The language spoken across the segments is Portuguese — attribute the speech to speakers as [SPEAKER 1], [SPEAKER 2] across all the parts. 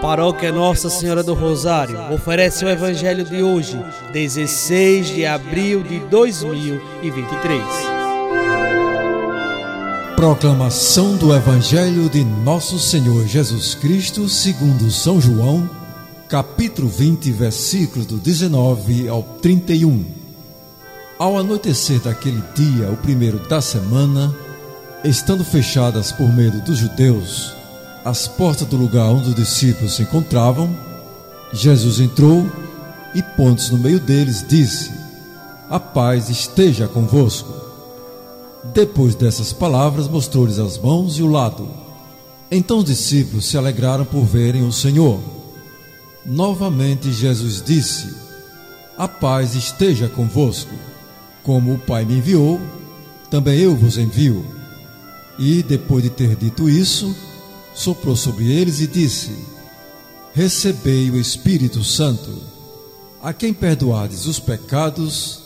[SPEAKER 1] paróquia Nossa Senhora do Rosário oferece o Evangelho de hoje, 16 de abril de 2023.
[SPEAKER 2] Proclamação do Evangelho de Nosso Senhor Jesus Cristo, segundo São João, capítulo 20, versículos do 19 ao 31. Ao anoitecer daquele dia, o primeiro da semana, estando fechadas por medo dos judeus, as portas do lugar onde os discípulos se encontravam, Jesus entrou e, pondo-se no meio deles, disse: A paz esteja convosco. Depois dessas palavras, mostrou-lhes as mãos e o lado. Então os discípulos se alegraram por verem o Senhor. Novamente Jesus disse: A paz esteja convosco. Como o Pai me enviou, também eu vos envio. E, depois de ter dito isso, soprou sobre eles e disse: Recebei o Espírito Santo. A quem perdoardes os pecados,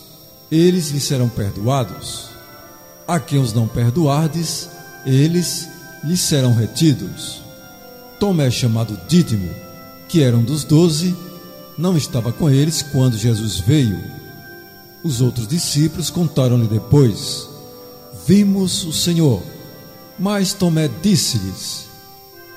[SPEAKER 2] eles lhe serão perdoados. A quem os não perdoardes, eles lhe serão retidos. Tomé, chamado Dídimo, que era um dos doze, não estava com eles quando Jesus veio. Os outros discípulos contaram-lhe depois: Vimos o Senhor. Mas Tomé disse-lhes: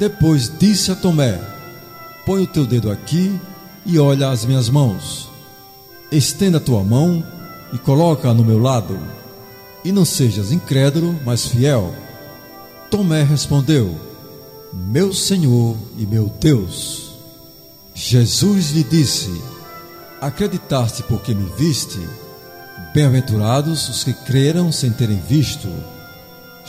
[SPEAKER 2] Depois disse a Tomé: Põe o teu dedo aqui e olha as minhas mãos. Estenda a tua mão e coloca-a no meu lado. E não sejas incrédulo, mas fiel. Tomé respondeu: Meu Senhor e meu Deus. Jesus lhe disse: Acreditaste porque me viste? Bem-aventurados os que creram sem terem visto.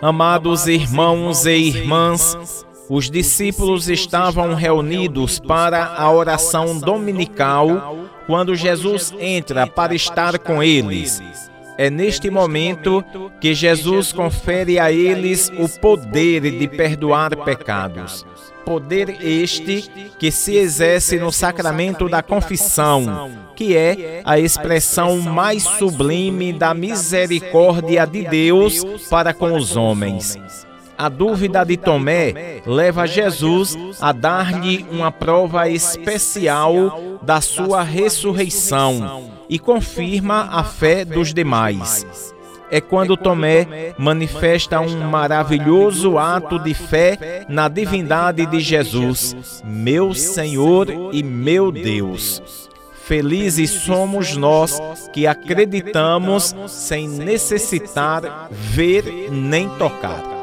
[SPEAKER 3] Amados irmãos e irmãs, os discípulos estavam reunidos para a oração dominical quando Jesus entra para estar com eles. É neste momento que Jesus confere a eles o poder de perdoar pecados. Poder este que se exerce no sacramento da confissão, que é a expressão mais sublime da misericórdia de Deus para com os homens. A dúvida de Tomé leva Jesus a dar-lhe uma prova especial da sua ressurreição e confirma a fé dos demais. É quando Tomé manifesta um maravilhoso ato de fé na divindade de Jesus, meu Senhor e meu Deus. Felizes somos nós que acreditamos sem necessitar ver nem tocar.